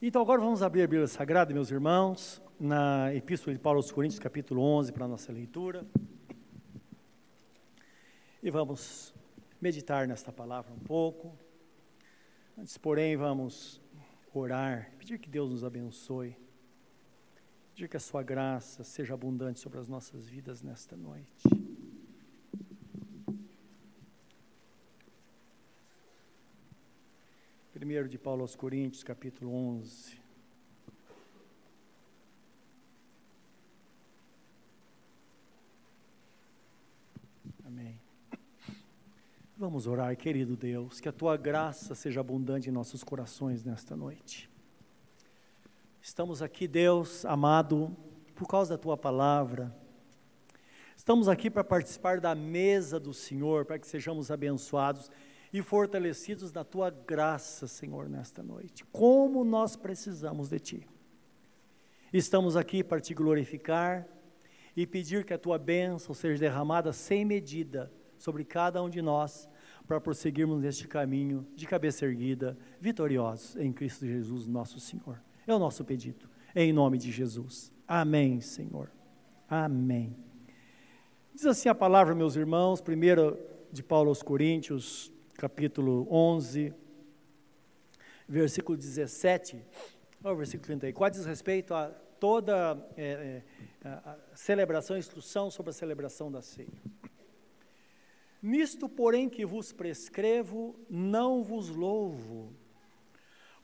Então agora vamos abrir a Bíblia Sagrada, meus irmãos, na Epístola de Paulo aos Coríntios, capítulo 11, para a nossa leitura. E vamos meditar nesta palavra um pouco. Antes, porém, vamos orar, pedir que Deus nos abençoe, pedir que a sua graça seja abundante sobre as nossas vidas nesta noite. Primeiro de Paulo aos Coríntios, capítulo 11. Amém. Vamos orar, querido Deus, que a tua graça seja abundante em nossos corações nesta noite. Estamos aqui, Deus amado, por causa da tua palavra. Estamos aqui para participar da mesa do Senhor, para que sejamos abençoados e fortalecidos na tua graça, Senhor, nesta noite. Como nós precisamos de ti. Estamos aqui para te glorificar e pedir que a tua bênção seja derramada sem medida sobre cada um de nós, para prosseguirmos neste caminho de cabeça erguida, vitoriosos em Cristo Jesus, nosso Senhor. É o nosso pedido, em nome de Jesus. Amém, Senhor. Amém. Diz assim a palavra, meus irmãos, primeiro de Paulo aos Coríntios, capítulo 11, versículo 17 ao versículo 34, diz respeito a toda é, é, a celebração, instrução sobre a celebração da ceia. Nisto, porém, que vos prescrevo, não vos louvo,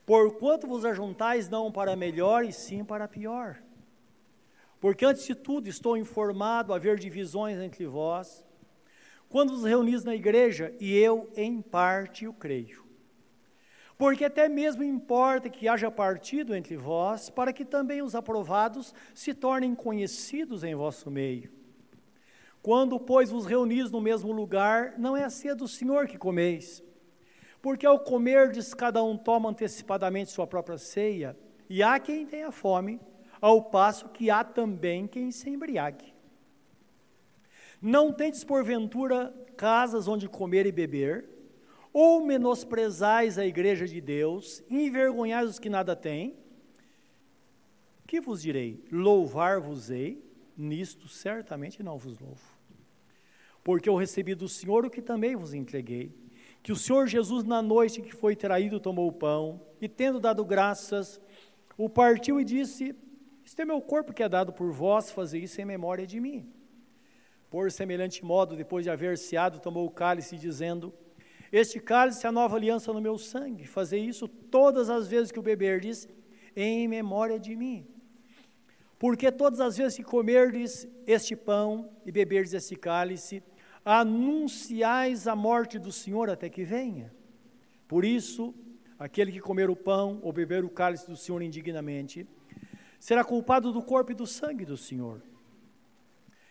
porquanto vos ajuntais não para melhor, e sim para pior. Porque antes de tudo estou informado a haver divisões entre vós, quando vos reunis na igreja, e eu, em parte, o creio. Porque até mesmo importa que haja partido entre vós, para que também os aprovados se tornem conhecidos em vosso meio. Quando, pois, vos reunis no mesmo lugar, não é a ceia do Senhor que comeis. Porque ao comerdes, cada um toma antecipadamente sua própria ceia, e há quem tenha fome, ao passo que há também quem se embriague. Não tendes porventura casas onde comer e beber, ou menosprezais a igreja de Deus, envergonhais os que nada têm? Que vos direi? Louvar-vos-ei, nisto certamente não vos louvo. Porque eu recebi do Senhor o que também vos entreguei, que o Senhor Jesus, na noite que foi traído, tomou o pão, e tendo dado graças, o partiu e disse: Este é meu corpo que é dado por vós, fazer isso em memória de mim. Por semelhante modo, depois de haver ceado, tomou o cálice, dizendo: Este cálice é a nova aliança no meu sangue. Fazer isso todas as vezes que o beberdes, em memória de mim. Porque todas as vezes que comerdes este pão e beberdes este cálice, anunciais a morte do Senhor até que venha. Por isso, aquele que comer o pão ou beber o cálice do Senhor indignamente, será culpado do corpo e do sangue do Senhor.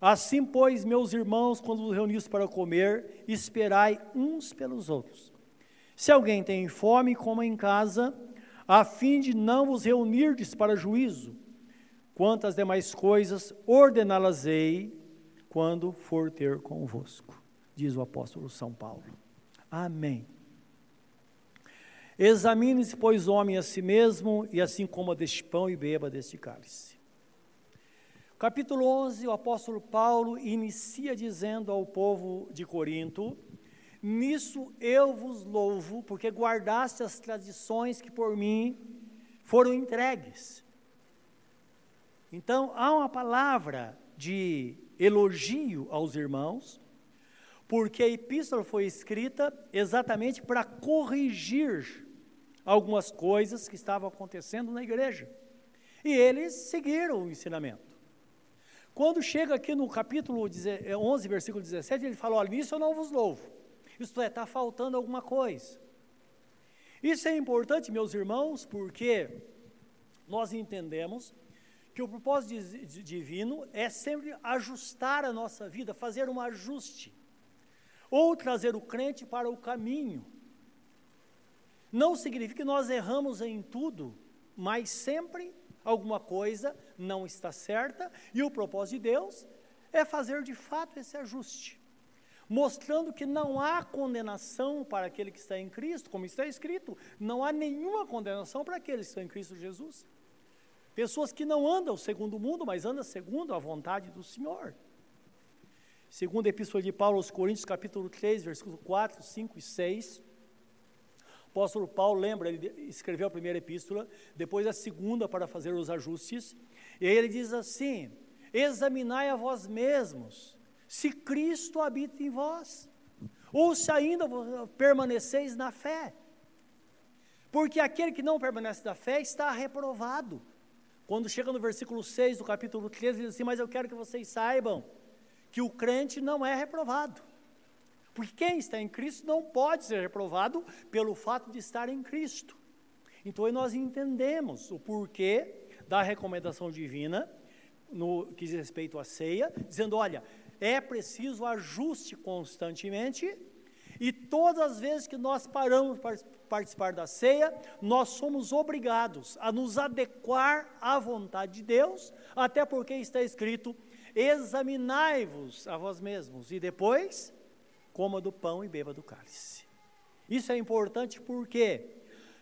Assim, pois, meus irmãos, quando vos reunis para comer, esperai uns pelos outros. Se alguém tem fome, coma em casa, a fim de não vos reunirdes para juízo. Quantas demais coisas ordená-las-ei quando for ter convosco, diz o apóstolo São Paulo. Amém. Examine-se, pois, homem a si mesmo, e assim coma deste pão e beba deste cálice. Capítulo 11, o apóstolo Paulo inicia dizendo ao povo de Corinto: Nisso eu vos louvo, porque guardaste as tradições que por mim foram entregues. Então, há uma palavra de elogio aos irmãos, porque a epístola foi escrita exatamente para corrigir algumas coisas que estavam acontecendo na igreja. E eles seguiram o ensinamento. Quando chega aqui no capítulo 11, é, versículo 17, ele fala: Olha, nisso eu não vos louvo. Isto é, está faltando alguma coisa. Isso é importante, meus irmãos, porque nós entendemos que o propósito divino é sempre ajustar a nossa vida, fazer um ajuste, ou trazer o crente para o caminho. Não significa que nós erramos em tudo, mas sempre alguma coisa não está certa, e o propósito de Deus é fazer de fato esse ajuste, mostrando que não há condenação para aquele que está em Cristo, como está escrito, não há nenhuma condenação para aqueles que estão em Cristo Jesus. Pessoas que não andam segundo o mundo, mas andam segundo a vontade do Senhor. Segundo a Epístola de Paulo aos Coríntios, capítulo 3, versículos 4, 5 e 6, o apóstolo Paulo lembra, ele escreveu a primeira epístola, depois a segunda para fazer os ajustes, e aí ele diz assim: examinai a vós mesmos, se Cristo habita em vós, ou se ainda permaneceis na fé. Porque aquele que não permanece na fé está reprovado. Quando chega no versículo 6 do capítulo 13, ele diz assim: Mas eu quero que vocês saibam que o crente não é reprovado. Porque quem está em Cristo não pode ser reprovado pelo fato de estar em Cristo. Então nós entendemos o porquê da recomendação divina no que diz respeito à ceia, dizendo: olha, é preciso ajuste constantemente, e todas as vezes que nós paramos para participar da ceia, nós somos obrigados a nos adequar à vontade de Deus, até porque está escrito: examinai-vos a vós mesmos, e depois coma do pão e beba do cálice. Isso é importante porque,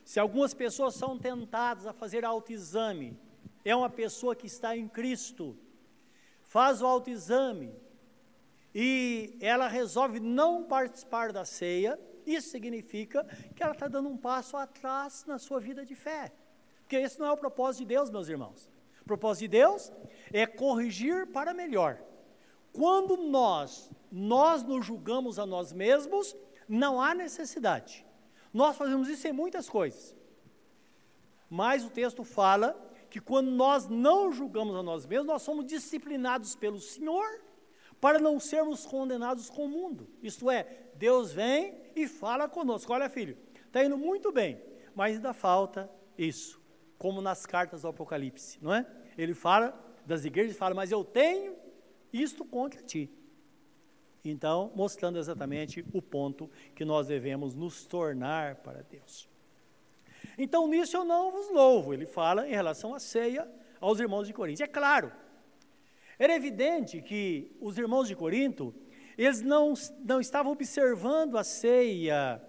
se algumas pessoas são tentadas a fazer autoexame, é uma pessoa que está em Cristo, faz o autoexame e ela resolve não participar da ceia, isso significa que ela está dando um passo atrás na sua vida de fé. Porque esse não é o propósito de Deus, meus irmãos. O propósito de Deus é corrigir para melhor. Quando nós, nós nos julgamos a nós mesmos, não há necessidade. Nós fazemos isso em muitas coisas. Mas o texto fala que quando nós não julgamos a nós mesmos, nós somos disciplinados pelo Senhor para não sermos condenados com o mundo. Isto é, Deus vem e fala conosco: olha, filho, está indo muito bem, mas ainda falta isso, como nas cartas do Apocalipse, não é? Ele fala das igrejas e fala, mas eu tenho isto contra ti. Então, mostrando exatamente o ponto que nós devemos nos tornar para Deus. Então, nisso eu não vos louvo. Ele fala em relação à ceia aos irmãos de Corinto. É claro, era evidente que os irmãos de Corinto, eles não, não estavam observando a ceia,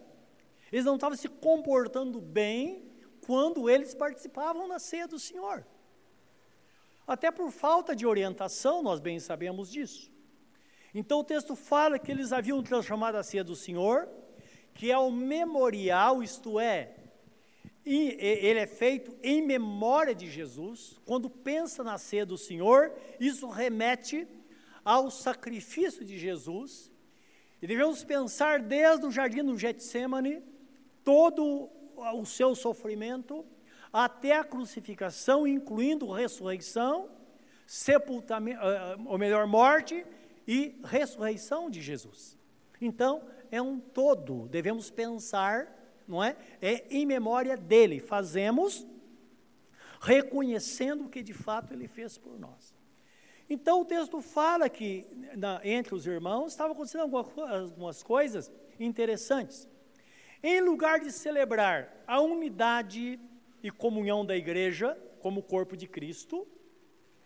eles não estavam se comportando bem quando eles participavam da ceia do Senhor. Até por falta de orientação, nós bem sabemos disso. Então o texto fala que eles haviam transformado a ceia do Senhor, que é o memorial, isto é, ele é feito em memória de Jesus. Quando pensa na ceia do Senhor, isso remete ao sacrifício de Jesus. E devemos pensar desde o jardim do Getsemane, todo o seu sofrimento, até a crucificação, incluindo ressurreição, sepultamento, eh, ou melhor, morte e ressurreição de Jesus. Então, é um todo, devemos pensar não é? É em memória dele. Fazemos reconhecendo o que de fato ele fez por nós. Então o texto fala que na, entre os irmãos estava acontecendo algumas, algumas coisas interessantes. Em lugar de celebrar a unidade e comunhão da igreja como corpo de Cristo,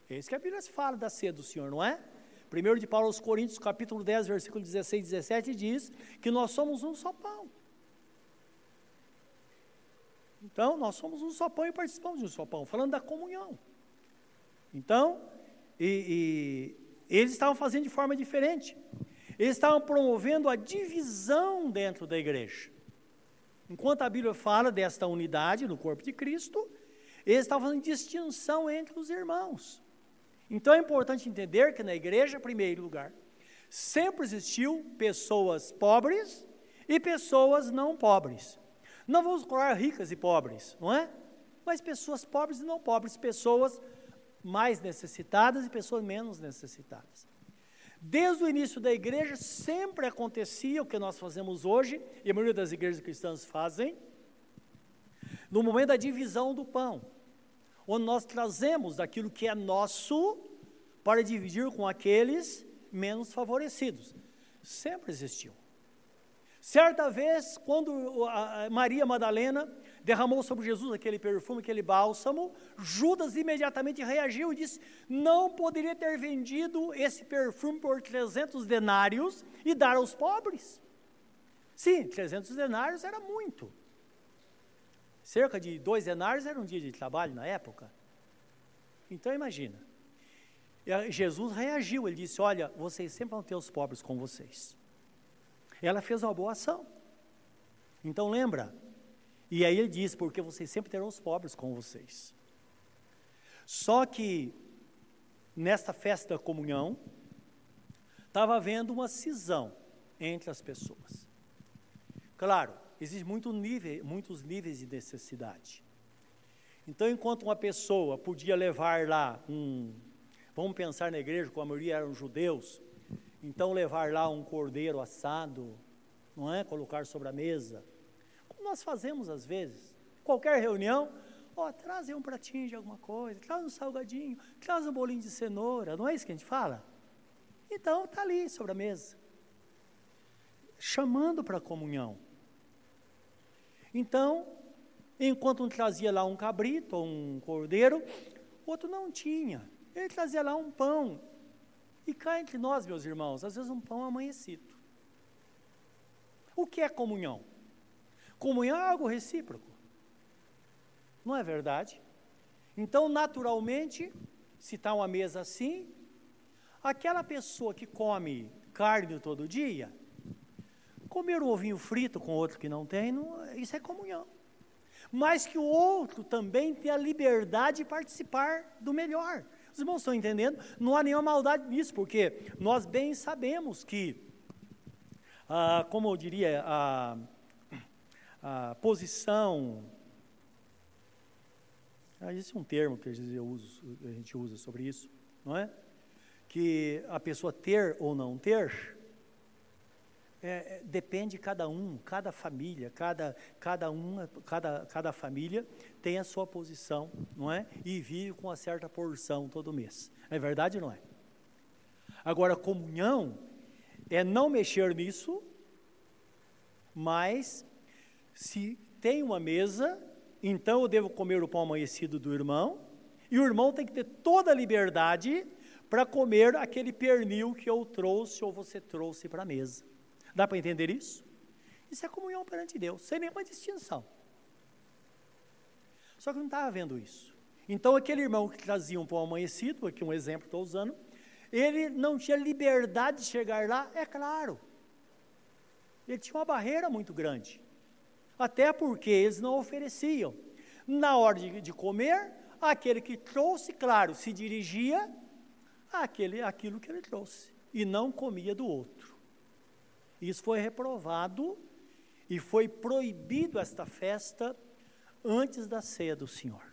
é isso que a Bíblia fala da ceia do Senhor, não é? Primeiro de Paulo aos Coríntios, capítulo 10, versículo 16 e 17, diz que nós somos um só pão. Então, nós somos um só pão e participamos de um só pão, falando da comunhão. Então, e, e eles estavam fazendo de forma diferente. Eles estavam promovendo a divisão dentro da igreja. Enquanto a Bíblia fala desta unidade no corpo de Cristo, eles estavam fazendo distinção entre os irmãos. Então é importante entender que na igreja, em primeiro lugar, sempre existiu pessoas pobres e pessoas não pobres. Não vamos colocar ricas e pobres, não é? Mas pessoas pobres e não pobres, pessoas mais necessitadas e pessoas menos necessitadas. Desde o início da igreja sempre acontecia o que nós fazemos hoje, e a maioria das igrejas cristãs fazem, no momento da divisão do pão, onde nós trazemos daquilo que é nosso para dividir com aqueles menos favorecidos. Sempre existiu. Certa vez, quando Maria Madalena derramou sobre Jesus aquele perfume, aquele bálsamo, Judas imediatamente reagiu e disse: Não poderia ter vendido esse perfume por 300 denários e dar aos pobres. Sim, 300 denários era muito. Cerca de dois denários era um dia de trabalho na época. Então imagina. Jesus reagiu, ele disse: Olha, vocês sempre vão ter os pobres com vocês. Ela fez uma boa ação. Então lembra. E aí ele diz: Porque vocês sempre terão os pobres com vocês. Só que, nesta festa da comunhão, estava havendo uma cisão entre as pessoas. Claro, existem muito nível, muitos níveis de necessidade. Então, enquanto uma pessoa podia levar lá um, vamos pensar na igreja, como a maioria eram judeus, então levar lá um cordeiro assado, não é? Colocar sobre a mesa, como nós fazemos às vezes, qualquer reunião, ó, oh, um pratinho de alguma coisa, traz um salgadinho, traz um bolinho de cenoura, não é isso que a gente fala? Então, está ali sobre a mesa, chamando para a comunhão. Então, enquanto um trazia lá um cabrito ou um cordeiro, o outro não tinha. Ele trazia lá um pão. E cá entre nós, meus irmãos, às vezes um pão amanhecido. O que é comunhão? Comunhão é algo recíproco. Não é verdade? Então, naturalmente, se está uma mesa assim, aquela pessoa que come carne todo dia, Comer um ovinho frito com outro que não tem, não, isso é comunhão. Mas que o outro também tenha liberdade de participar do melhor. Os irmãos estão entendendo? Não há nenhuma maldade nisso, porque nós bem sabemos que, ah, como eu diria, a, a posição. Ah, existe um termo que uso, a gente usa sobre isso, não é? Que a pessoa ter ou não ter é, é, depende de cada um, cada família, cada, cada, uma, cada, cada família tem a sua posição, não é? E vive com uma certa porção todo mês. É verdade ou não é? Agora, comunhão é não mexer nisso, mas se tem uma mesa, então eu devo comer o pão amanhecido do irmão, e o irmão tem que ter toda a liberdade para comer aquele pernil que eu trouxe ou você trouxe para a mesa. Dá para entender isso? Isso é comunhão perante Deus, sem nenhuma distinção. Só que não estava vendo isso. Então, aquele irmão que trazia um pão amanhecido, aqui um exemplo estou usando, ele não tinha liberdade de chegar lá, é claro. Ele tinha uma barreira muito grande. Até porque eles não ofereciam. Na hora de, de comer, aquele que trouxe, claro, se dirigia àquele, àquilo que ele trouxe. E não comia do outro. Isso foi reprovado e foi proibido esta festa antes da ceia do Senhor.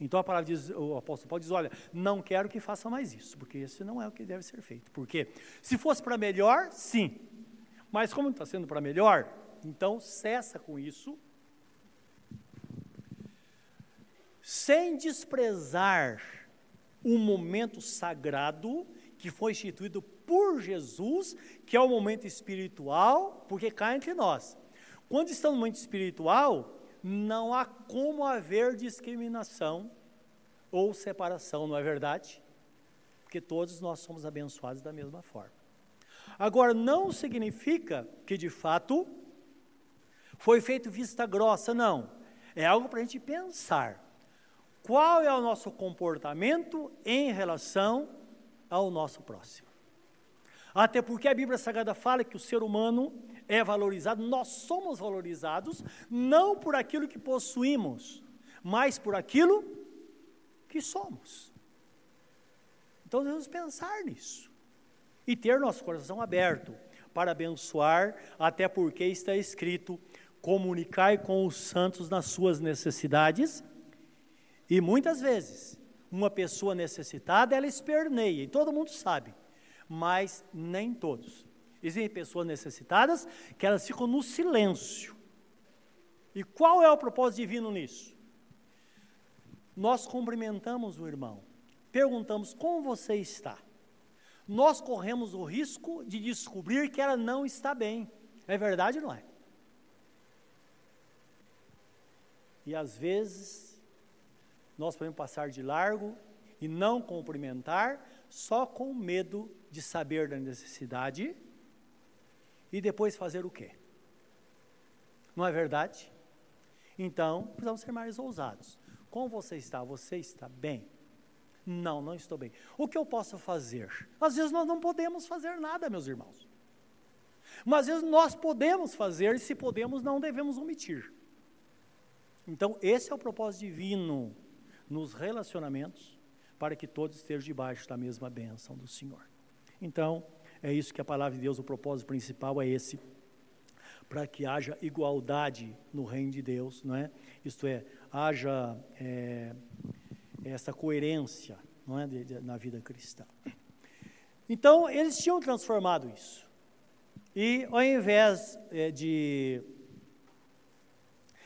Então a palavra diz, o apóstolo Paulo diz: olha, não quero que faça mais isso, porque esse não é o que deve ser feito. Porque se fosse para melhor, sim. Mas como está sendo para melhor, então cessa com isso. Sem desprezar um momento sagrado que foi instituído por Jesus, que é o momento espiritual, porque cá entre nós. Quando estamos no momento espiritual, não há como haver discriminação ou separação, não é verdade? Porque todos nós somos abençoados da mesma forma. Agora, não significa que de fato foi feito vista grossa, não. É algo para a gente pensar. Qual é o nosso comportamento em relação ao nosso próximo. Até porque a Bíblia Sagrada fala que o ser humano é valorizado, nós somos valorizados não por aquilo que possuímos, mas por aquilo que somos. Então devemos pensar nisso e ter nosso coração aberto para abençoar, até porque está escrito: comunicai com os santos nas suas necessidades, e muitas vezes uma pessoa necessitada, ela esperneia, e todo mundo sabe, mas nem todos. Existem pessoas necessitadas que elas ficam no silêncio. E qual é o propósito divino nisso? nós cumprimentamos o irmão, perguntamos como você está, nós corremos o risco de descobrir que ela não está bem. É verdade ou não é? E às vezes, nós podemos passar de largo e não cumprimentar, só com medo de saber da necessidade e depois fazer o quê? Não é verdade? Então, precisamos ser mais ousados. Como você está? Você está bem? Não, não estou bem. O que eu posso fazer? Às vezes nós não podemos fazer nada, meus irmãos. Mas às vezes nós podemos fazer, e se podemos, não devemos omitir. Então, esse é o propósito divino nos relacionamentos, para que todos estejam debaixo da mesma bênção do Senhor. Então, é isso que a palavra de Deus, o propósito principal é esse, para que haja igualdade no reino de Deus, não é? Isto é, haja é, essa coerência, não é, de, de, na vida cristã. Então, eles tinham transformado isso. E ao invés é, de,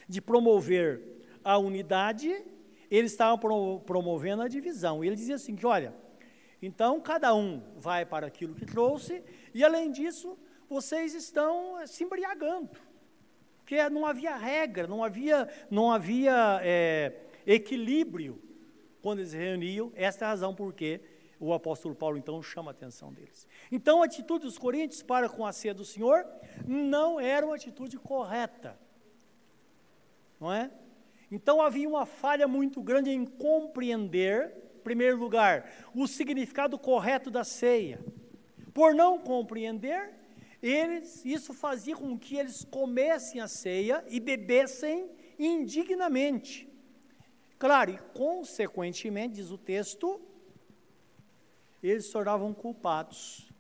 de promover a unidade, eles estavam pro, promovendo a divisão. E ele dizia assim: que olha, então cada um vai para aquilo que trouxe, e além disso, vocês estão se embriagando. Porque não havia regra, não havia, não havia é, equilíbrio quando eles se reuniam. Esta é a razão por que o apóstolo Paulo então chama a atenção deles. Então a atitude dos coríntios para com a ceia do Senhor não era uma atitude correta. Não é? Então havia uma falha muito grande em compreender, primeiro lugar, o significado correto da ceia. Por não compreender, eles, isso fazia com que eles comessem a ceia e bebessem indignamente. Claro, e consequentemente, diz o texto, eles se tornavam culpados.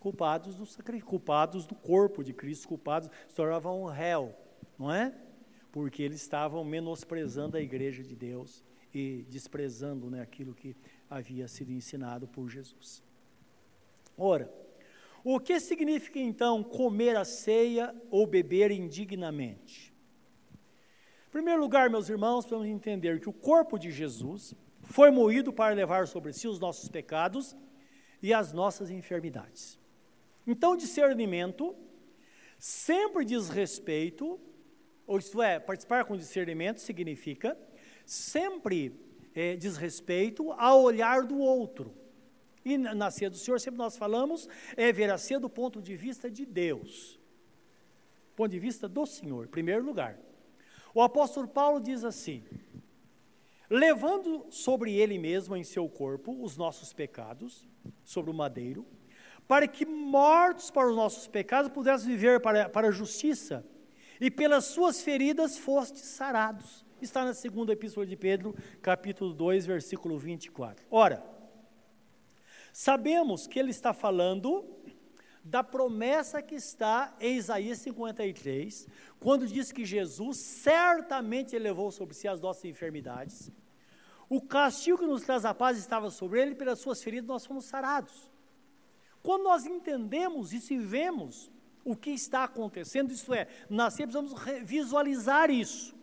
Culpados do sacrifício, culpados do corpo de Cristo, culpados, se tornavam réu, não é? Porque eles estavam menosprezando a igreja de Deus e desprezando né, aquilo que havia sido ensinado por Jesus. Ora, o que significa então comer a ceia ou beber indignamente? Em primeiro lugar, meus irmãos, precisamos entender que o corpo de Jesus foi moído para levar sobre si os nossos pecados e as nossas enfermidades. Então, discernimento sempre diz respeito, ou isto é, participar com discernimento significa sempre é, diz respeito ao olhar do outro. E na ceia do Senhor, sempre nós falamos, é ver a ceia do ponto de vista de Deus. Ponto de vista do Senhor, em primeiro lugar. O apóstolo Paulo diz assim: levando sobre ele mesmo em seu corpo os nossos pecados, sobre o madeiro, para que mortos para os nossos pecados pudéssemos viver para, para a justiça, e pelas suas feridas fostes sarados. Está na segunda epístola de Pedro, capítulo 2, versículo 24. Ora, sabemos que ele está falando da promessa que está em Isaías 53, quando diz que Jesus certamente levou sobre si as nossas enfermidades. O castigo que nos traz a paz estava sobre ele, pelas suas feridas nós fomos sarados. Quando nós entendemos isso e vemos o que está acontecendo, isso é, nós precisamos visualizar isso.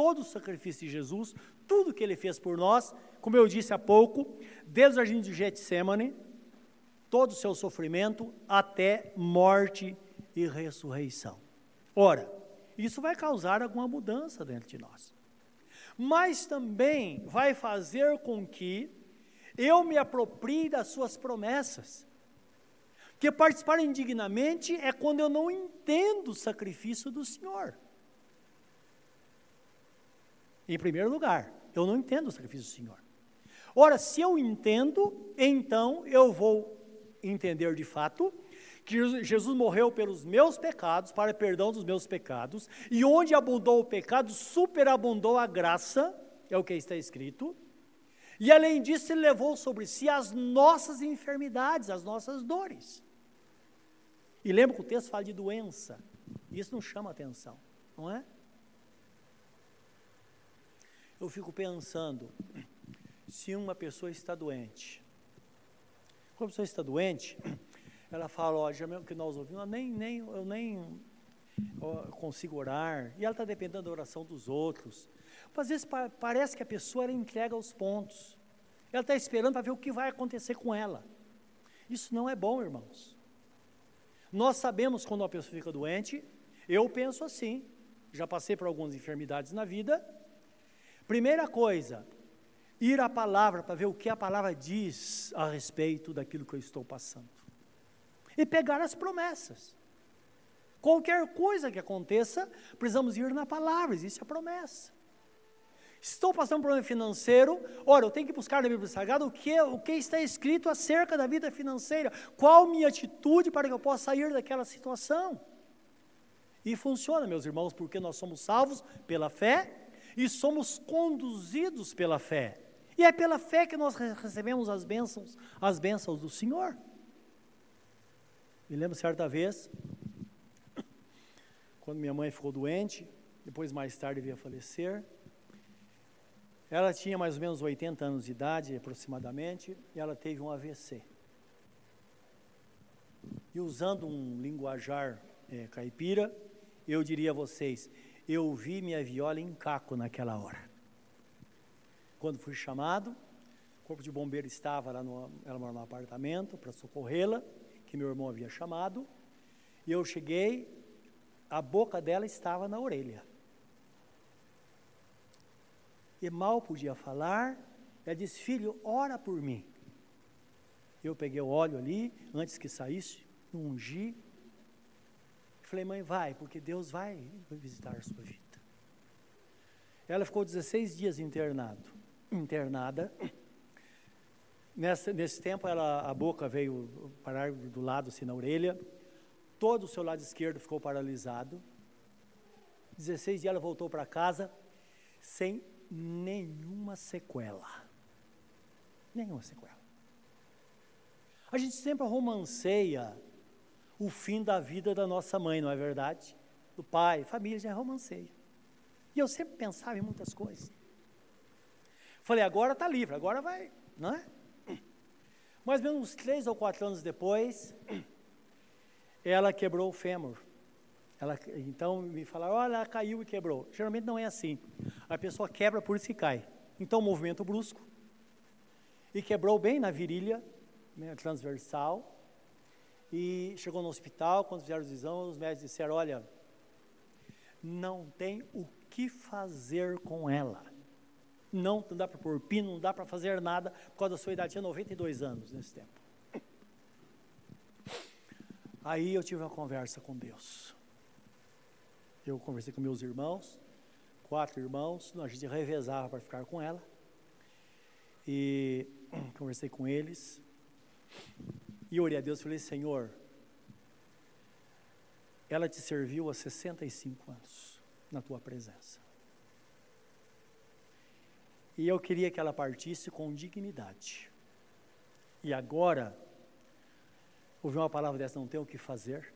Todo o sacrifício de Jesus, tudo que ele fez por nós, como eu disse há pouco, desde o jardim de Getsemane, todo o seu sofrimento até morte e ressurreição. Ora, isso vai causar alguma mudança dentro de nós. Mas também vai fazer com que eu me aproprie das suas promessas. Porque participar indignamente é quando eu não entendo o sacrifício do Senhor. Em primeiro lugar, eu não entendo o sacrifício do Senhor. Ora, se eu entendo, então eu vou entender de fato que Jesus morreu pelos meus pecados, para perdão dos meus pecados, e onde abundou o pecado, superabundou a graça, é o que está escrito. E além disso, ele levou sobre si as nossas enfermidades, as nossas dores. E lembra que o texto fala de doença. Isso não chama atenção, não é? Eu fico pensando, se uma pessoa está doente, quando a pessoa está doente, ela fala, ó, já mesmo que nós ouvimos, nem, nem, eu nem consigo orar, e ela está dependendo da oração dos outros. Às vezes parece que a pessoa ela entrega os pontos. Ela está esperando para ver o que vai acontecer com ela. Isso não é bom, irmãos. Nós sabemos quando uma pessoa fica doente, eu penso assim, já passei por algumas enfermidades na vida. Primeira coisa, ir à palavra para ver o que a palavra diz a respeito daquilo que eu estou passando. E pegar as promessas. Qualquer coisa que aconteça, precisamos ir na palavra, existe a promessa. Estou passando um problema financeiro, ora, eu tenho que buscar na Bíblia Sagrada o que, o que está escrito acerca da vida financeira, qual minha atitude para que eu possa sair daquela situação. E funciona, meus irmãos, porque nós somos salvos pela fé e somos conduzidos pela fé. E é pela fé que nós recebemos as bênçãos, as bênçãos do Senhor. Me lembro certa vez, quando minha mãe ficou doente, depois mais tarde veio a falecer. Ela tinha mais ou menos 80 anos de idade, aproximadamente, e ela teve um AVC. E usando um linguajar é, caipira, eu diria a vocês, eu vi minha viola em caco naquela hora. Quando fui chamado, o corpo de bombeiro estava lá no, ela mora no apartamento para socorrê-la, que meu irmão havia chamado, e eu cheguei, a boca dela estava na orelha. E mal podia falar, ela disse: Filho, ora por mim. Eu peguei o óleo ali, antes que saísse, ungi. Falei, mãe, vai, porque Deus vai visitar a sua vida. Ela ficou 16 dias internado, internada. Nessa, nesse tempo, ela, a boca veio parar do lado, assim, na orelha todo o seu lado esquerdo ficou paralisado. 16 dias ela voltou para casa sem nenhuma sequela. Nenhuma sequela. A gente sempre romanceia o fim da vida da nossa mãe, não é verdade? Do pai, família, já romanceia. E eu sempre pensava em muitas coisas. Falei, agora está livre, agora vai, não é? Mais ou menos uns três ou quatro anos depois, ela quebrou o fêmur. Ela, então me falaram, olha, ela caiu e quebrou. Geralmente não é assim. A pessoa quebra por isso que cai. Então, movimento brusco. E quebrou bem na virilha, né, transversal. E chegou no hospital, quando fizeram os exames, os médicos disseram, olha, não tem o que fazer com ela. Não, não dá para pôr pino, não dá para fazer nada, por causa da sua idade, tinha 92 anos nesse tempo. Aí eu tive uma conversa com Deus. Eu conversei com meus irmãos, quatro irmãos, a gente revezava para ficar com ela. E conversei com eles. E orei a Deus e falei: Senhor, ela te serviu há 65 anos na tua presença. E eu queria que ela partisse com dignidade. E agora, ouvir uma palavra dessa, não tem o que fazer.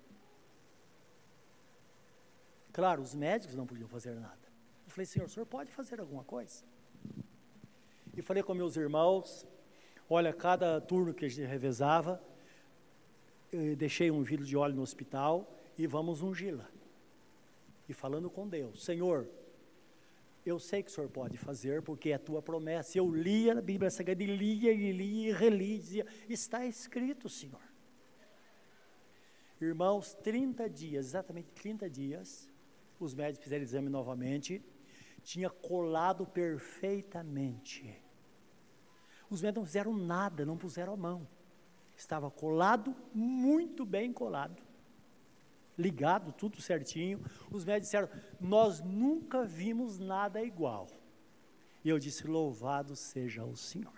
Claro, os médicos não podiam fazer nada. Eu falei, Senhor, o senhor pode fazer alguma coisa? E falei com meus irmãos, olha, cada turno que a gente revezava, deixei um vidro de óleo no hospital e vamos ungí-la. E falando com Deus, Senhor, eu sei que o Senhor pode fazer, porque é a tua promessa. Eu lia a Bíblia Sagrada, e lia, e lia, e relia, está escrito, Senhor. Irmãos, 30 dias, exatamente 30 dias, os médicos fizeram exame novamente, tinha colado perfeitamente. Os médicos não fizeram nada, não puseram a mão. Estava colado, muito bem colado. Ligado, tudo certinho. Os médicos disseram: Nós nunca vimos nada igual. E eu disse: Louvado seja o Senhor.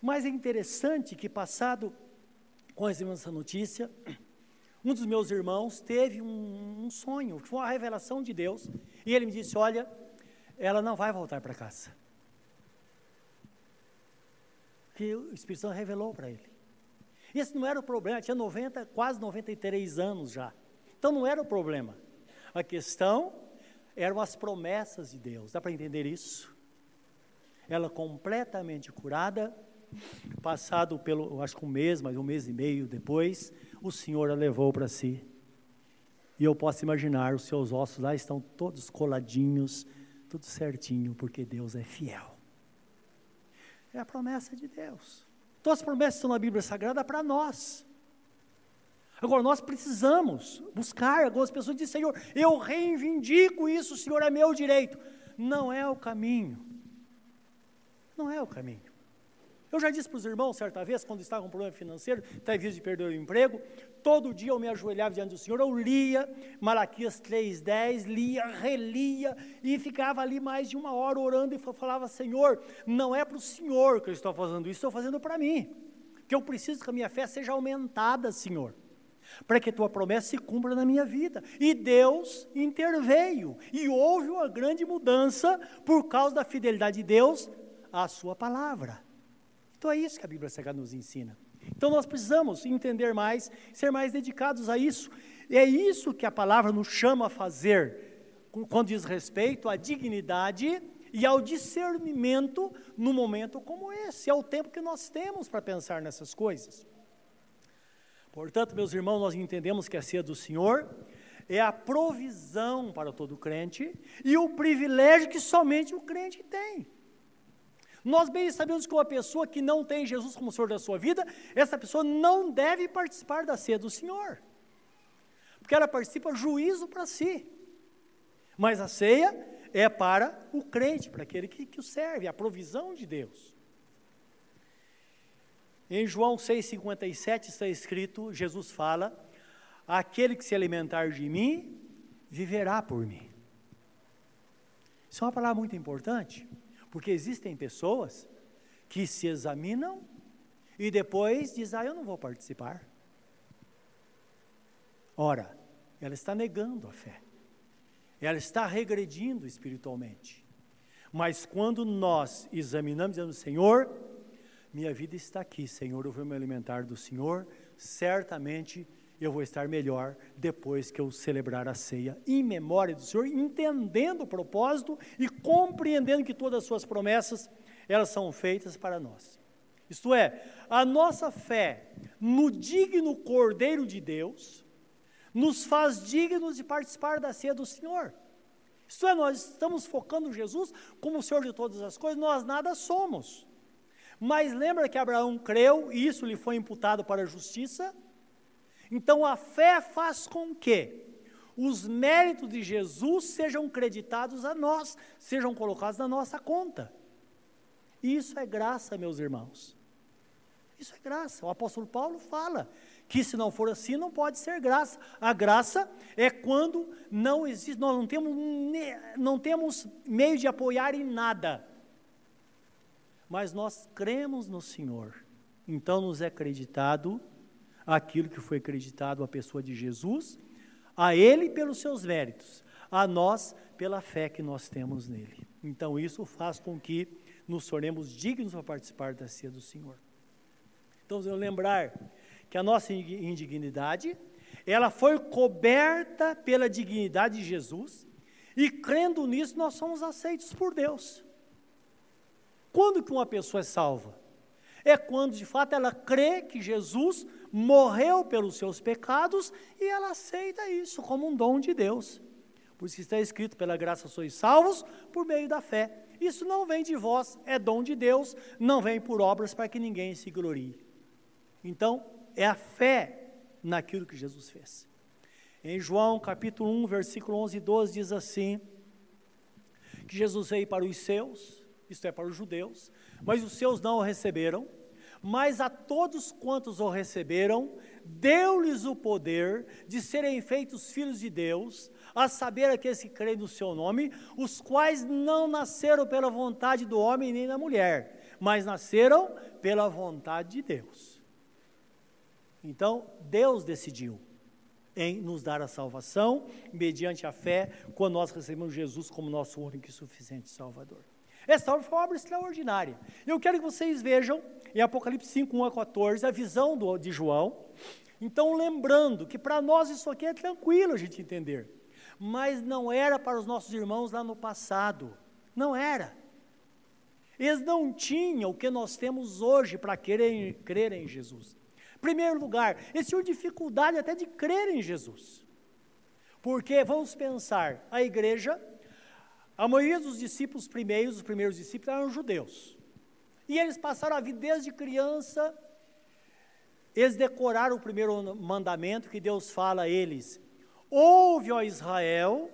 Mas é interessante que, passado com essa notícia, um dos meus irmãos teve um, um sonho, que foi uma revelação de Deus, e ele me disse: Olha, ela não vai voltar para casa. Que o Espírito Santo revelou para ele. Esse não era o problema, tinha 90, quase 93 anos já. Então não era o problema. A questão eram as promessas de Deus. Dá para entender isso? Ela completamente curada, Passado pelo, acho que um mês, mas um mês e meio depois, o Senhor a levou para si. E eu posso imaginar, os seus ossos lá estão todos coladinhos, tudo certinho, porque Deus é fiel. É a promessa de Deus. Todas as promessas estão na Bíblia Sagrada para nós. Agora, nós precisamos buscar. Algumas pessoas dizem, Senhor, eu reivindico isso, Senhor, é meu direito. Não é o caminho. Não é o caminho. Eu já disse para os irmãos, certa vez, quando estava com um problema financeiro, até visto de perder o emprego, todo dia eu me ajoelhava diante do Senhor, eu lia Malaquias 3,10, lia, relia, e ficava ali mais de uma hora orando e falava, Senhor, não é para o Senhor que eu estou fazendo isso, estou fazendo para mim, que eu preciso que a minha fé seja aumentada, Senhor para que a tua promessa se cumpra na minha vida. E Deus interveio, e houve uma grande mudança por causa da fidelidade de Deus à sua palavra. Então é isso que a Bíblia Sagrada nos ensina. Então nós precisamos entender mais, ser mais dedicados a isso. E é isso que a palavra nos chama a fazer, quando diz respeito à dignidade e ao discernimento no momento como esse. É o tempo que nós temos para pensar nessas coisas. Portanto, meus irmãos, nós entendemos que a ceia do Senhor é a provisão para todo crente e o privilégio que somente o crente tem. Nós bem sabemos que uma pessoa que não tem Jesus como Senhor da sua vida, essa pessoa não deve participar da ceia do Senhor, porque ela participa juízo para si. Mas a ceia é para o crente, para aquele que, que o serve, a provisão de Deus. Em João 6,57 está escrito: Jesus fala: Aquele que se alimentar de mim, viverá por mim. Isso é uma palavra muito importante, porque existem pessoas que se examinam e depois dizem: Ah, eu não vou participar. Ora, ela está negando a fé, ela está regredindo espiritualmente. Mas quando nós examinamos, dizendo: Senhor, minha vida está aqui, Senhor, eu vou me alimentar do Senhor, certamente eu vou estar melhor depois que eu celebrar a ceia em memória do Senhor, entendendo o propósito e compreendendo que todas as suas promessas, elas são feitas para nós. Isto é, a nossa fé no digno Cordeiro de Deus nos faz dignos de participar da ceia do Senhor. Isto é, nós estamos focando Jesus como o Senhor de todas as coisas, nós nada somos. Mas lembra que Abraão creu e isso lhe foi imputado para a justiça? Então a fé faz com que os méritos de Jesus sejam creditados a nós, sejam colocados na nossa conta. Isso é graça, meus irmãos. Isso é graça. O apóstolo Paulo fala que se não for assim, não pode ser graça. A graça é quando não existe, nós não temos, não temos meio de apoiar em nada mas nós cremos no Senhor. Então nos é acreditado aquilo que foi acreditado à pessoa de Jesus, a Ele pelos seus méritos, a nós pela fé que nós temos nele. Então isso faz com que nos tornemos dignos para participar da ceia do Senhor. Então, eu lembrar que a nossa indignidade, ela foi coberta pela dignidade de Jesus, e crendo nisso, nós somos aceitos por Deus. Quando que uma pessoa é salva? É quando de fato ela crê que Jesus morreu pelos seus pecados e ela aceita isso como um dom de Deus. Por isso está escrito: pela graça sois salvos por meio da fé. Isso não vem de vós, é dom de Deus, não vem por obras para que ninguém se glorie. Então, é a fé naquilo que Jesus fez. Em João capítulo 1, versículo 11 e 12 diz assim: que Jesus veio para os seus, isto é, para os judeus, mas os seus não o receberam. Mas a todos quantos o receberam, deu-lhes o poder de serem feitos filhos de Deus, a saber aqueles que creem no seu nome, os quais não nasceram pela vontade do homem nem da mulher, mas nasceram pela vontade de Deus. Então, Deus decidiu em nos dar a salvação, mediante a fé, quando nós recebemos Jesus como nosso único e suficiente Salvador. Essa obra foi uma obra extraordinária. Eu quero que vocês vejam em Apocalipse 5, 1 a 14, a visão do, de João. Então, lembrando que para nós isso aqui é tranquilo a gente entender, mas não era para os nossos irmãos lá no passado. Não era. Eles não tinham o que nós temos hoje para querer crer em Jesus. Em primeiro lugar, eles tinham dificuldade até de crer em Jesus. Porque, vamos pensar, a igreja, a maioria dos discípulos primeiros, os primeiros discípulos eram judeus. E eles passaram a vida desde criança, eles decoraram o primeiro mandamento que Deus fala a eles: Ouve, ó Israel,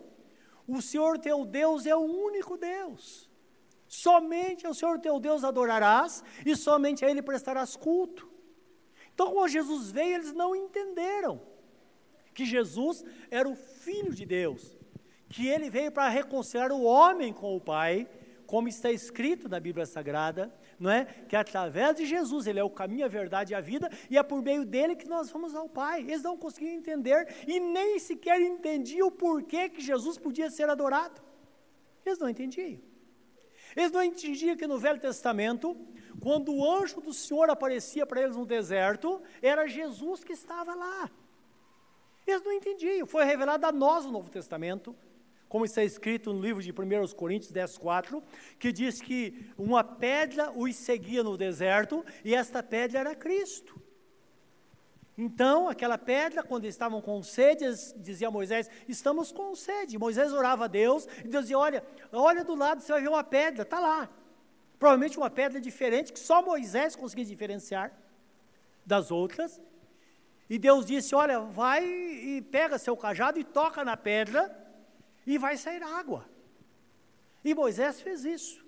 o Senhor teu Deus é o único Deus. Somente ao Senhor teu Deus adorarás e somente a Ele prestarás culto. Então, quando Jesus veio, eles não entenderam que Jesus era o Filho de Deus, que ele veio para reconciliar o homem com o Pai, como está escrito na Bíblia Sagrada, não é? Que através de Jesus, ele é o caminho, a verdade e a vida, e é por meio dele que nós vamos ao Pai. Eles não conseguiam entender e nem sequer entendiam o porquê que Jesus podia ser adorado. Eles não entendiam. Eles não entendiam que no Velho Testamento, quando o anjo do Senhor aparecia para eles no deserto, era Jesus que estava lá. Eles não entendiam. Foi revelado a nós no Novo Testamento, como está escrito no livro de 1 Coríntios 10, 4, que diz que uma pedra os seguia no deserto e esta pedra era Cristo. Então, aquela pedra, quando estavam com sede, dizia Moisés: Estamos com sede. Moisés orava a Deus e Deus dizia: Olha, olha do lado, você vai ver uma pedra, está lá. Provavelmente uma pedra diferente, que só Moisés conseguia diferenciar das outras. E Deus disse: Olha, vai e pega seu cajado e toca na pedra, e vai sair água. E Moisés fez isso.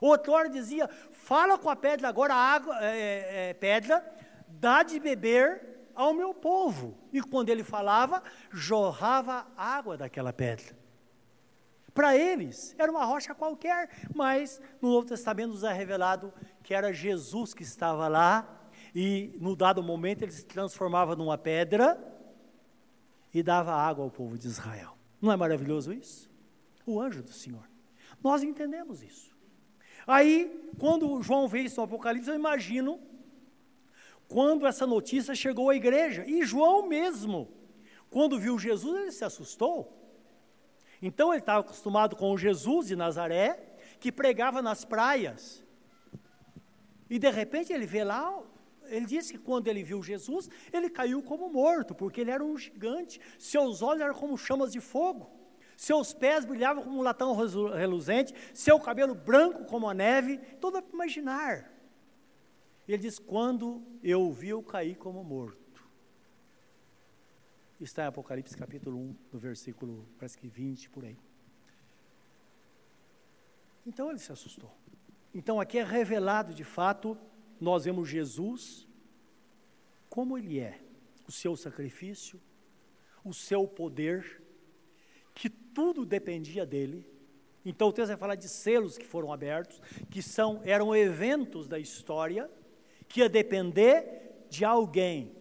Outro hora dizia: Fala com a pedra agora, água, é, é, é, pedra, dá de beber ao meu povo. E quando ele falava, jorrava água daquela pedra. Para eles, era uma rocha qualquer, mas no Novo Testamento nos é revelado que era Jesus que estava lá e no dado momento ele se transformava numa pedra e dava água ao povo de Israel. Não é maravilhoso isso? O anjo do Senhor. Nós entendemos isso. Aí, quando João vê isso no Apocalipse, eu imagino quando essa notícia chegou à igreja. E João mesmo, quando viu Jesus, ele se assustou. Então ele estava acostumado com o Jesus de Nazaré, que pregava nas praias. E de repente ele vê lá ele disse que quando ele viu Jesus, ele caiu como morto, porque ele era um gigante, seus olhos eram como chamas de fogo, seus pés brilhavam como um latão reluzente, seu cabelo branco como a neve, tudo para imaginar. Ele diz: Quando eu o vi, eu caí como morto. Está em Apocalipse capítulo 1, no versículo, parece que 20 por aí. Então ele se assustou. Então aqui é revelado de fato nós vemos Jesus como ele é, o seu sacrifício, o seu poder, que tudo dependia dele. Então o texto vai falar de selos que foram abertos, que são eram eventos da história que ia depender de alguém.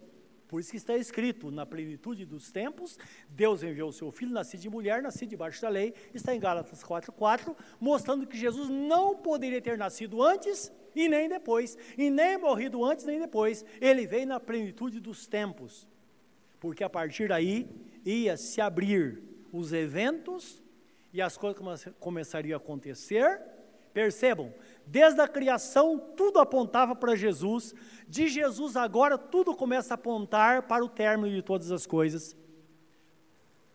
Por isso que está escrito, na plenitude dos tempos, Deus enviou o seu filho, nascido de mulher, nascido debaixo da lei, está em Gálatas 4,4, mostrando que Jesus não poderia ter nascido antes e nem depois, e nem morrido antes nem depois. Ele veio na plenitude dos tempos, porque a partir daí ia se abrir os eventos e as coisas começariam a acontecer. Percebam, desde a criação tudo apontava para Jesus, de Jesus agora tudo começa a apontar para o término de todas as coisas,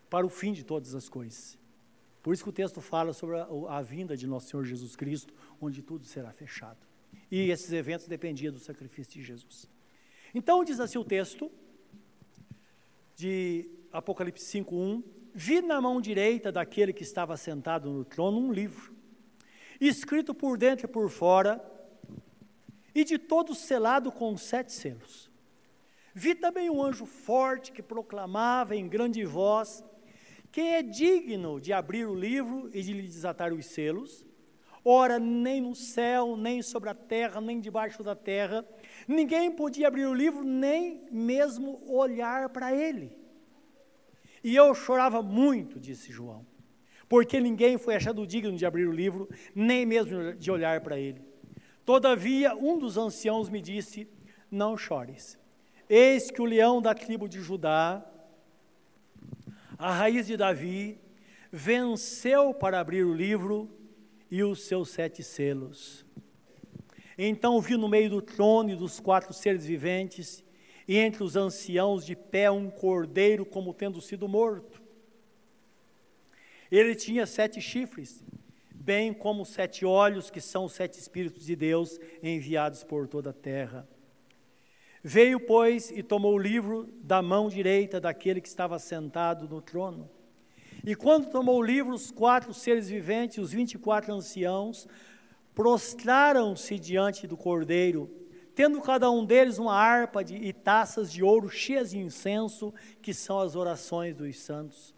para o fim de todas as coisas. Por isso que o texto fala sobre a, a vinda de nosso Senhor Jesus Cristo, onde tudo será fechado. E esses eventos dependiam do sacrifício de Jesus. Então diz assim o texto de Apocalipse 5:1, vi na mão direita daquele que estava sentado no trono um livro, escrito por dentro e por fora, e de todo selado com sete selos. Vi também um anjo forte que proclamava em grande voz: Quem é digno de abrir o livro e de lhe desatar os selos? Ora, nem no céu, nem sobre a terra, nem debaixo da terra, ninguém podia abrir o livro, nem mesmo olhar para ele. E eu chorava muito, disse João, porque ninguém foi achado digno de abrir o livro, nem mesmo de olhar para ele. Todavia, um dos anciãos me disse: Não chores. Eis que o leão da tribo de Judá, a raiz de Davi, venceu para abrir o livro e os seus sete selos. Então vi no meio do trono e dos quatro seres viventes, e entre os anciãos de pé um cordeiro como tendo sido morto. Ele tinha sete chifres, bem como sete olhos, que são os sete Espíritos de Deus enviados por toda a terra. Veio, pois, e tomou o livro da mão direita daquele que estava sentado no trono. E quando tomou o livro, os quatro seres viventes, os vinte e quatro anciãos, prostraram-se diante do cordeiro, tendo cada um deles uma harpa de, e taças de ouro cheias de incenso, que são as orações dos santos.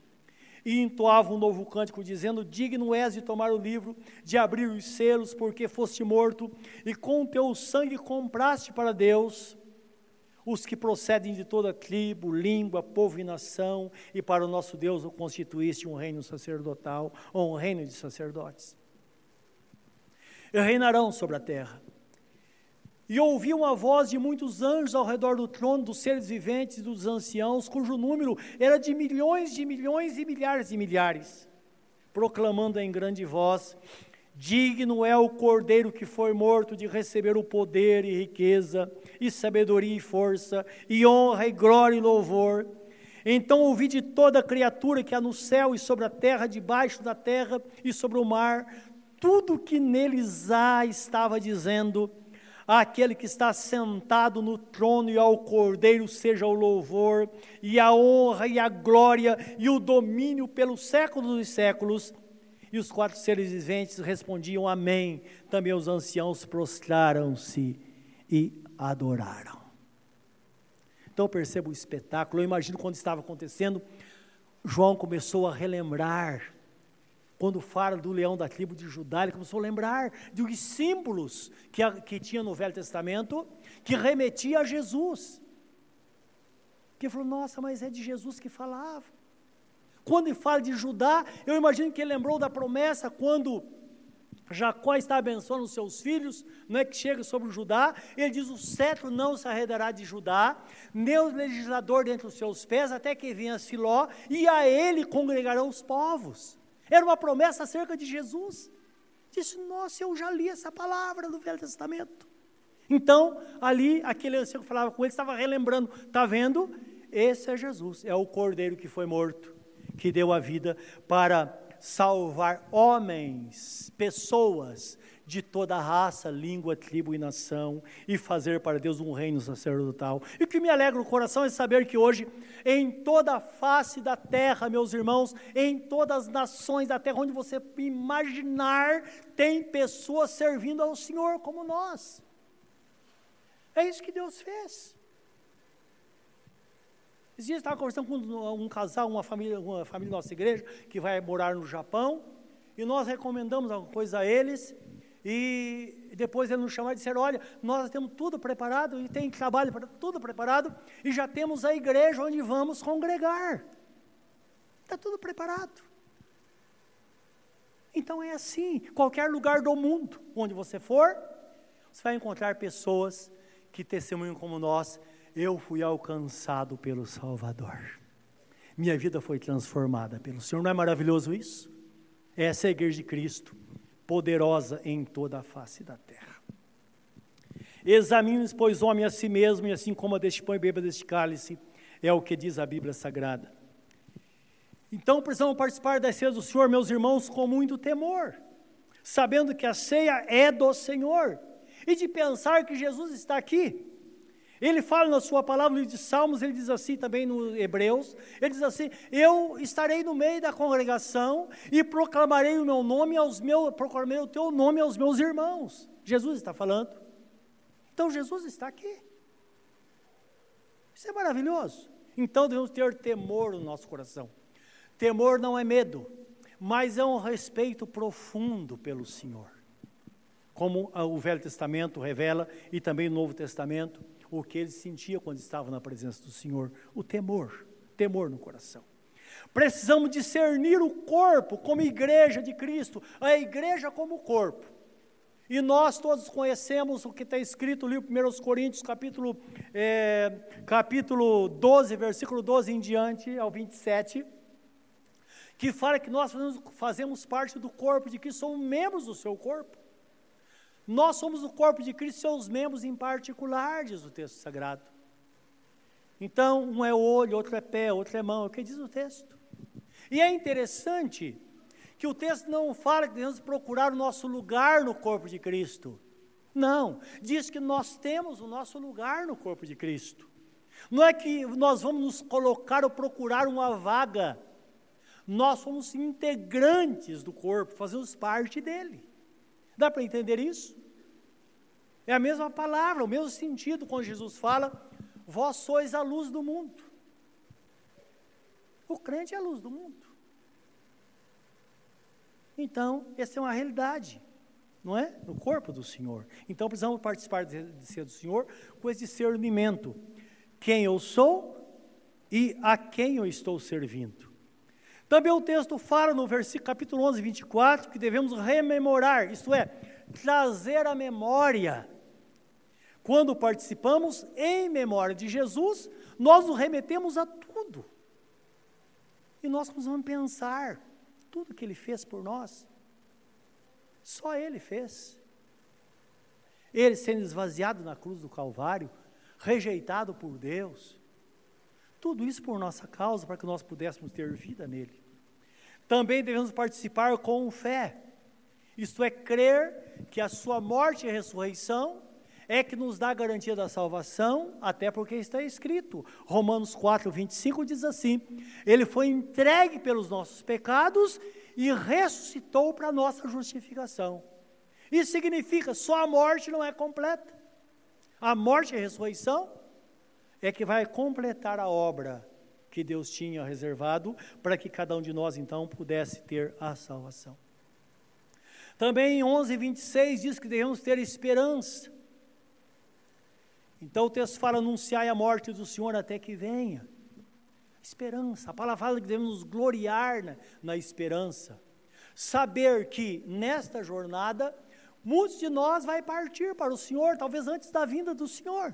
E entoavam um novo cântico, dizendo: Digno és de tomar o livro, de abrir os selos, porque foste morto, e com teu sangue compraste para Deus os que procedem de toda tribo, língua, povo e nação, e para o nosso Deus o constituíste um reino sacerdotal, ou um reino de sacerdotes. E reinarão sobre a terra. E ouvi uma voz de muitos anjos ao redor do trono, dos seres viventes e dos anciãos, cujo número era de milhões de milhões e milhares de milhares, proclamando em grande voz: Digno é o cordeiro que foi morto de receber o poder e riqueza, e sabedoria e força, e honra e glória e louvor. Então ouvi de toda criatura que há no céu e sobre a terra, debaixo da terra e sobre o mar, tudo que neles há estava dizendo: Aquele que está sentado no trono e ao Cordeiro seja o louvor, e a honra, e a glória, e o domínio pelos séculos dos séculos. E os quatro seres viventes respondiam Amém. Também os anciãos prostraram-se e adoraram. Então eu percebo o espetáculo. Eu imagino quando estava acontecendo, João começou a relembrar quando fala do leão da tribo de Judá, ele começou a lembrar dos símbolos que, que tinha no Velho Testamento, que remetia a Jesus. Que falou, nossa, mas é de Jesus que falava. Quando ele fala de Judá, eu imagino que ele lembrou da promessa quando Jacó está abençoando os seus filhos, não é que chega sobre Judá, ele diz: o cetro não se arredará de Judá, nem o legislador dentre os seus pés, até que venha Siló, e a ele congregarão os povos. Era uma promessa acerca de Jesus. Disse: Nossa, eu já li essa palavra do Velho Testamento. Então, ali, aquele ancião que falava com ele estava relembrando: está vendo? Esse é Jesus, é o cordeiro que foi morto, que deu a vida para salvar homens, pessoas de toda raça, língua, tribo e nação, e fazer para Deus um reino sacerdotal. E o que me alegra o coração é saber que hoje, em toda a face da terra, meus irmãos, em todas as nações da terra, onde você imaginar, tem pessoas servindo ao Senhor como nós. É isso que Deus fez. Esses dias eu estava conversando com um casal, uma família, uma família da nossa igreja, que vai morar no Japão, e nós recomendamos alguma coisa a eles, e depois eles nos chamaram e disseram: Olha, nós temos tudo preparado, e tem trabalho para tudo preparado, e já temos a igreja onde vamos congregar. Está tudo preparado. Então é assim, qualquer lugar do mundo, onde você for, você vai encontrar pessoas que testemunham como nós eu fui alcançado pelo Salvador. Minha vida foi transformada pelo Senhor. Não é maravilhoso isso? Essa é a igreja de Cristo, poderosa em toda a face da terra. Examine, pois, homem a si mesmo, e assim como deste pão e beba deste cálice, é o que diz a Bíblia Sagrada. Então precisamos participar da ceia do Senhor, meus irmãos, com muito temor, sabendo que a ceia é do Senhor, e de pensar que Jesus está aqui. Ele fala na sua palavra, no livro de Salmos, ele diz assim também no Hebreus, ele diz assim, eu estarei no meio da congregação e proclamarei o meu nome aos meus, proclamarei o teu nome aos meus irmãos. Jesus está falando. Então Jesus está aqui. Isso é maravilhoso. Então devemos ter temor no nosso coração. Temor não é medo, mas é um respeito profundo pelo Senhor. Como o Velho Testamento revela e também o Novo Testamento o que ele sentia quando estava na presença do Senhor, o temor, temor no coração. Precisamos discernir o corpo como igreja de Cristo, a igreja como corpo. E nós todos conhecemos o que está escrito livro 1 Coríntios, capítulo, é, capítulo 12, versículo 12 em diante, ao 27, que fala que nós fazemos, fazemos parte do corpo, de que somos membros do seu corpo. Nós somos o corpo de Cristo, seus membros em particular, diz o texto sagrado. Então, um é olho, outro é pé, outro é mão, é o que diz o texto. E é interessante que o texto não fala que devemos procurar o nosso lugar no corpo de Cristo. Não, diz que nós temos o nosso lugar no corpo de Cristo. Não é que nós vamos nos colocar ou procurar uma vaga. Nós somos integrantes do corpo, fazemos parte dele. Dá para entender isso? É a mesma palavra, o mesmo sentido quando Jesus fala: Vós sois a luz do mundo. O crente é a luz do mundo. Então, essa é uma realidade, não é? No corpo do Senhor. Então, precisamos participar de, ser do Senhor com esse discernimento. Quem eu sou e a quem eu estou servindo. Também o texto fala no versículo capítulo 11, 24, que devemos rememorar, isto é, trazer a memória. Quando participamos em memória de Jesus, nós nos remetemos a tudo. E nós vamos pensar tudo que Ele fez por nós. Só Ele fez. Ele sendo esvaziado na cruz do Calvário, rejeitado por Deus. Tudo isso por nossa causa, para que nós pudéssemos ter vida nele. Também devemos participar com fé, isto é, crer que a sua morte e ressurreição é que nos dá a garantia da salvação, até porque está escrito. Romanos 4, 25 diz assim: Ele foi entregue pelos nossos pecados e ressuscitou para nossa justificação. Isso significa só a morte não é completa. A morte e a ressurreição é que vai completar a obra que Deus tinha reservado para que cada um de nós então pudesse ter a salvação. Também em 11, 26 diz que devemos ter esperança. Então o texto fala: anunciai a morte do Senhor até que venha. Esperança, a palavra fala que devemos nos gloriar na, na esperança. Saber que nesta jornada, muitos de nós vai partir para o Senhor, talvez antes da vinda do Senhor.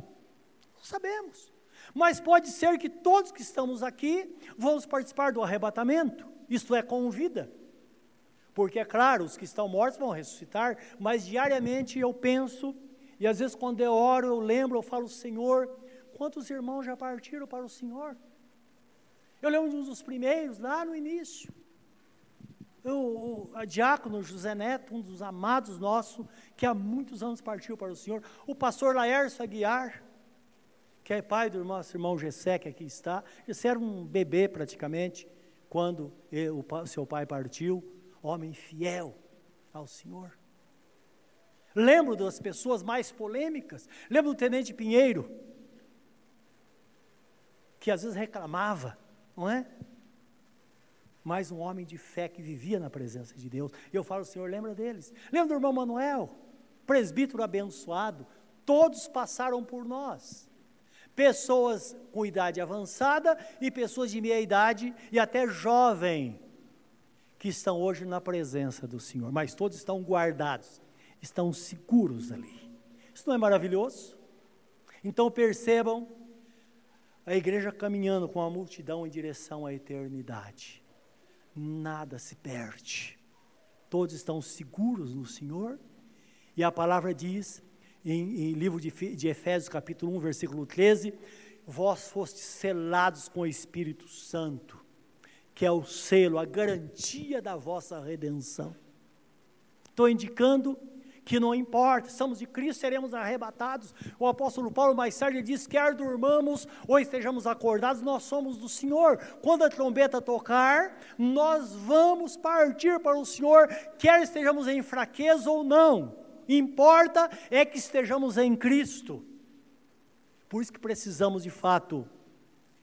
Não sabemos. Mas pode ser que todos que estamos aqui vamos participar do arrebatamento, isto é, com vida. Porque, é claro, os que estão mortos vão ressuscitar, mas diariamente eu penso e às vezes, quando eu oro, eu lembro, eu falo, Senhor, quantos irmãos já partiram para o Senhor? Eu lembro de um dos primeiros, lá no início. Eu, o a diácono José Neto, um dos amados nossos, que há muitos anos partiu para o Senhor. O pastor Laércio Aguiar, que é pai do nosso irmão Gessé, que aqui está. Esse era um bebê praticamente, quando o seu pai partiu. Homem fiel ao Senhor. Lembro das pessoas mais polêmicas. Lembro do tenente Pinheiro, que às vezes reclamava, não é? Mas um homem de fé que vivia na presença de Deus. Eu falo, Senhor, lembra deles. Lembra do irmão Manuel, presbítero abençoado. Todos passaram por nós. Pessoas com idade avançada e pessoas de meia idade e até jovem, que estão hoje na presença do Senhor. Mas todos estão guardados estão seguros ali. Isso não é maravilhoso? Então percebam a igreja caminhando com a multidão em direção à eternidade. Nada se perde. Todos estão seguros no Senhor. E a palavra diz, em, em livro de, de Efésios, capítulo 1, versículo 13: Vós fostes selados com o Espírito Santo, que é o selo, a garantia da vossa redenção. Estou indicando que não importa, somos de Cristo, seremos arrebatados. O apóstolo Paulo mais tarde diz: quer durmamos ou estejamos acordados, nós somos do Senhor. Quando a trombeta tocar, nós vamos partir para o Senhor, quer estejamos em fraqueza ou não. Importa é que estejamos em Cristo. Por isso que precisamos de fato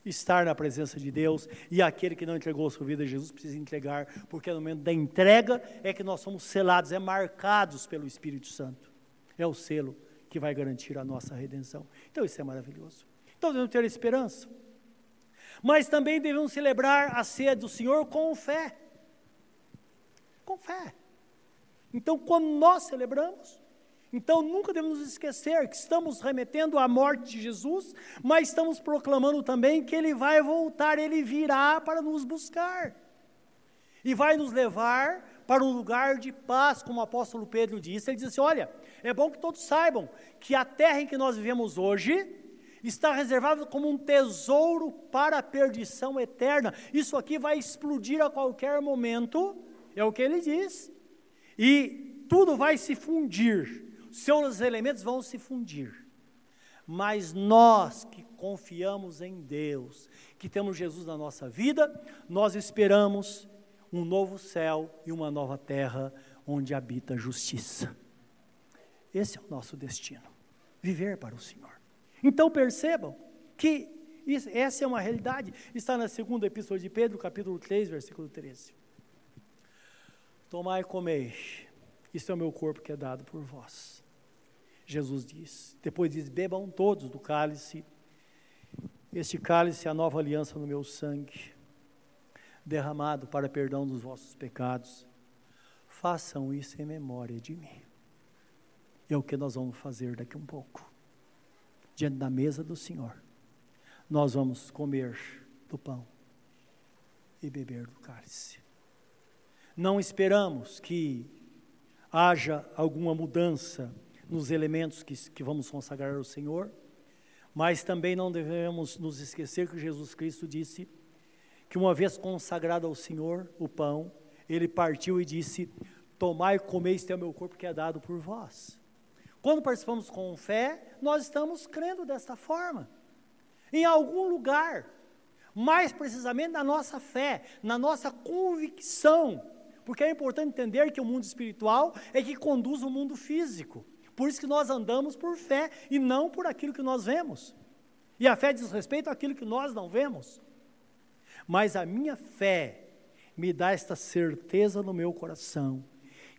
estar na presença de Deus e aquele que não entregou sua vida a Jesus precisa entregar, porque no momento da entrega é que nós somos selados, é marcados pelo Espírito Santo. É o selo que vai garantir a nossa redenção. Então isso é maravilhoso. Então devemos ter esperança. Mas também devemos celebrar a ceia do Senhor com fé. Com fé. Então, quando nós celebramos, então nunca devemos esquecer que estamos remetendo à morte de Jesus, mas estamos proclamando também que ele vai voltar, ele virá para nos buscar. E vai nos levar para um lugar de paz, como o apóstolo Pedro disse. Ele disse: Olha, é bom que todos saibam que a terra em que nós vivemos hoje está reservada como um tesouro para a perdição eterna. Isso aqui vai explodir a qualquer momento é o que ele diz. E tudo vai se fundir, seus elementos vão se fundir. Mas nós que confiamos em Deus, que temos Jesus na nossa vida, nós esperamos um novo céu e uma nova terra onde habita a justiça. Esse é o nosso destino, viver para o Senhor. Então percebam que isso, essa é uma realidade, está na segunda epístola de Pedro, capítulo 3, versículo 13. Tomai e comei, isso é o meu corpo que é dado por vós. Jesus diz. Depois diz: bebam todos do cálice. Este cálice é a nova aliança no meu sangue, derramado para perdão dos vossos pecados. Façam isso em memória de mim. É o que nós vamos fazer daqui um pouco. Diante da mesa do Senhor, nós vamos comer do pão e beber do cálice. Não esperamos que haja alguma mudança nos elementos que, que vamos consagrar ao Senhor, mas também não devemos nos esquecer que Jesus Cristo disse que uma vez consagrado ao Senhor o pão, ele partiu e disse: Tomai e comei, este é o meu corpo que é dado por vós. Quando participamos com fé, nós estamos crendo desta forma. Em algum lugar, mais precisamente na nossa fé, na nossa convicção, porque é importante entender que o mundo espiritual é que conduz o mundo físico. Por isso que nós andamos por fé e não por aquilo que nós vemos. E a fé diz respeito àquilo que nós não vemos. Mas a minha fé me dá esta certeza no meu coração.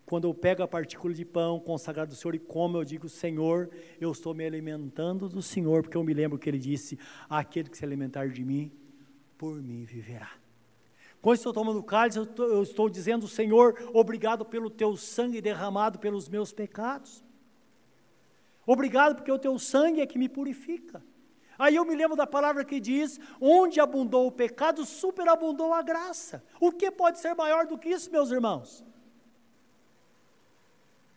Quando eu pego a partícula de pão consagrado do Senhor e como, eu digo, Senhor, eu estou me alimentando do Senhor, porque eu me lembro que Ele disse: aquele que se alimentar de mim, por mim viverá. Quando estou tomando cálice, eu estou, eu estou dizendo, Senhor, obrigado pelo teu sangue derramado pelos meus pecados. Obrigado porque o teu sangue é que me purifica. Aí eu me lembro da palavra que diz: onde abundou o pecado, superabundou a graça. O que pode ser maior do que isso, meus irmãos?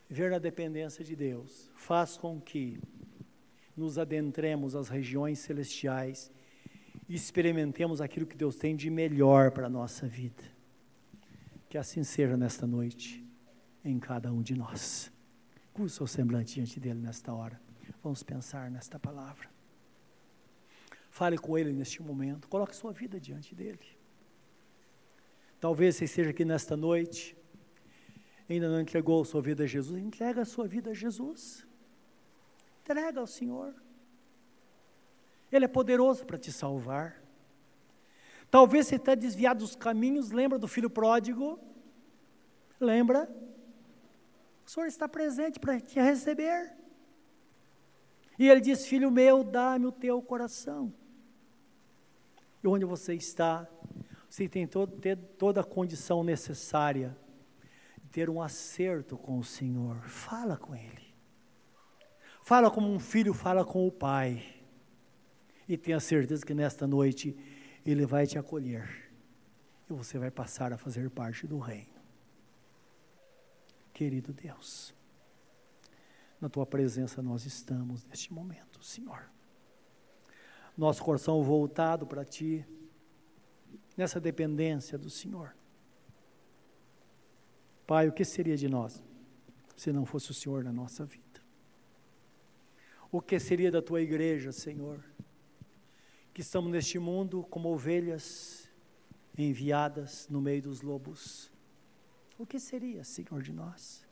Ver na dependência de Deus faz com que nos adentremos às regiões celestiais e experimentemos aquilo que Deus tem de melhor para a nossa vida. Que assim seja nesta noite, em cada um de nós. Curva o seu semblante diante dele nesta hora. Vamos pensar nesta palavra. Fale com ele neste momento. Coloque sua vida diante dele. Talvez você esteja aqui nesta noite, ainda não entregou sua vida a Jesus. Entrega a sua vida a Jesus. Entrega ao Senhor. Ele é poderoso para te salvar. Talvez você está desviado dos caminhos. Lembra do filho pródigo? Lembra? O Senhor está presente para te receber. E ele diz: Filho meu, dá-me o teu coração. E onde você está, você tem todo, ter toda a condição necessária de ter um acerto com o Senhor. Fala com Ele. Fala como um filho fala com o pai. E tenha certeza que nesta noite Ele vai te acolher. E você vai passar a fazer parte do reino querido Deus. Na tua presença nós estamos neste momento, Senhor. Nosso coração voltado para ti, nessa dependência do Senhor. Pai, o que seria de nós se não fosse o Senhor na nossa vida? O que seria da tua igreja, Senhor? Que estamos neste mundo como ovelhas enviadas no meio dos lobos o que seria, Senhor, de nós?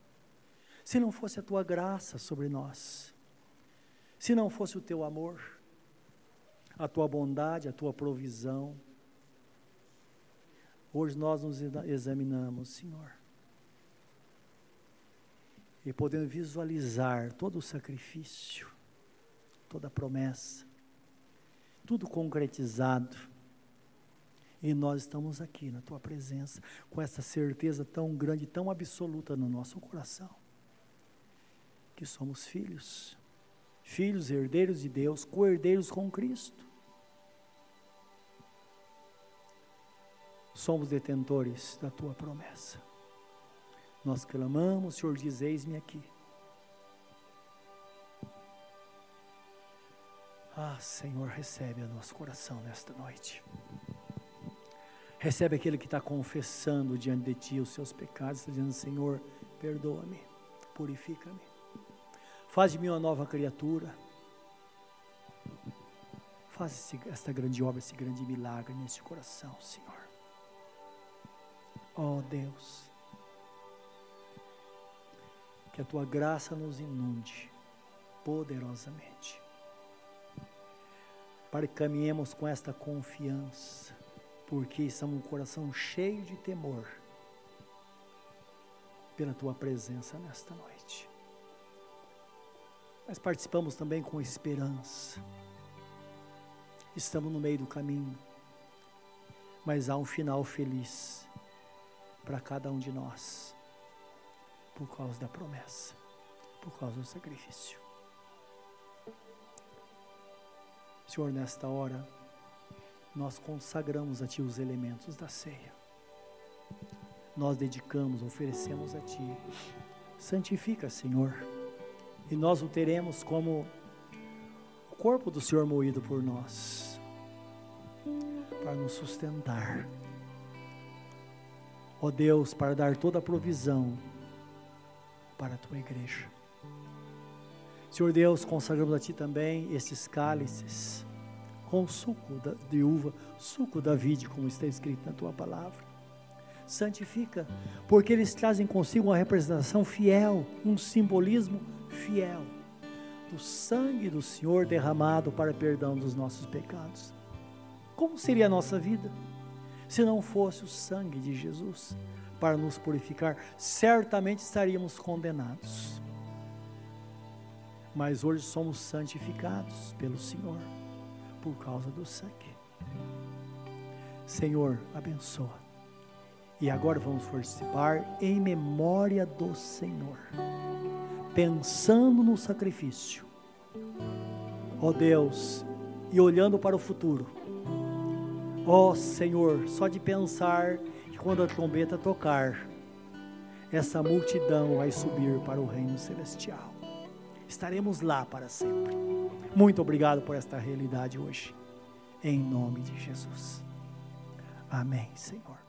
Se não fosse a tua graça sobre nós, se não fosse o teu amor, a tua bondade, a tua provisão. Hoje nós nos examinamos, Senhor, e podemos visualizar todo o sacrifício, toda a promessa, tudo concretizado e nós estamos aqui na tua presença, com essa certeza tão grande, tão absoluta no nosso coração, que somos filhos, filhos, herdeiros de Deus, co-herdeiros com Cristo. Somos detentores da tua promessa. Nós clamamos, Senhor diz: Eis-me aqui. Ah, Senhor, recebe o nosso coração nesta noite. Recebe aquele que está confessando diante de ti os seus pecados, está dizendo: Senhor, perdoa-me, purifica-me, faz de mim uma nova criatura. Faz esse, esta grande obra, esse grande milagre nesse coração, Senhor. Oh, Deus, que a tua graça nos inunde poderosamente, para que caminhemos com esta confiança porque estamos o coração cheio de temor pela tua presença nesta noite. Mas participamos também com esperança. Estamos no meio do caminho, mas há um final feliz para cada um de nós, por causa da promessa, por causa do sacrifício. Senhor, nesta hora, nós consagramos a Ti os elementos da ceia. Nós dedicamos, oferecemos a Ti. Santifica, Senhor, e nós o teremos como o corpo do Senhor moído por nós, para nos sustentar. Ó Deus, para dar toda a provisão para a Tua igreja. Senhor Deus, consagramos a Ti também esses cálices com suco de uva, suco da vide, como está escrito na tua palavra. Santifica, porque eles trazem consigo uma representação fiel, um simbolismo fiel do sangue do Senhor derramado para perdão dos nossos pecados. Como seria a nossa vida se não fosse o sangue de Jesus para nos purificar? Certamente estaríamos condenados. Mas hoje somos santificados pelo Senhor por causa do sangue. Senhor, abençoa. E agora vamos participar em memória do Senhor, pensando no sacrifício. Ó oh Deus, e olhando para o futuro. Ó oh Senhor, só de pensar que quando a trombeta tocar, essa multidão vai subir para o reino celestial. Estaremos lá para sempre. Muito obrigado por esta realidade hoje. Em nome de Jesus. Amém, Senhor.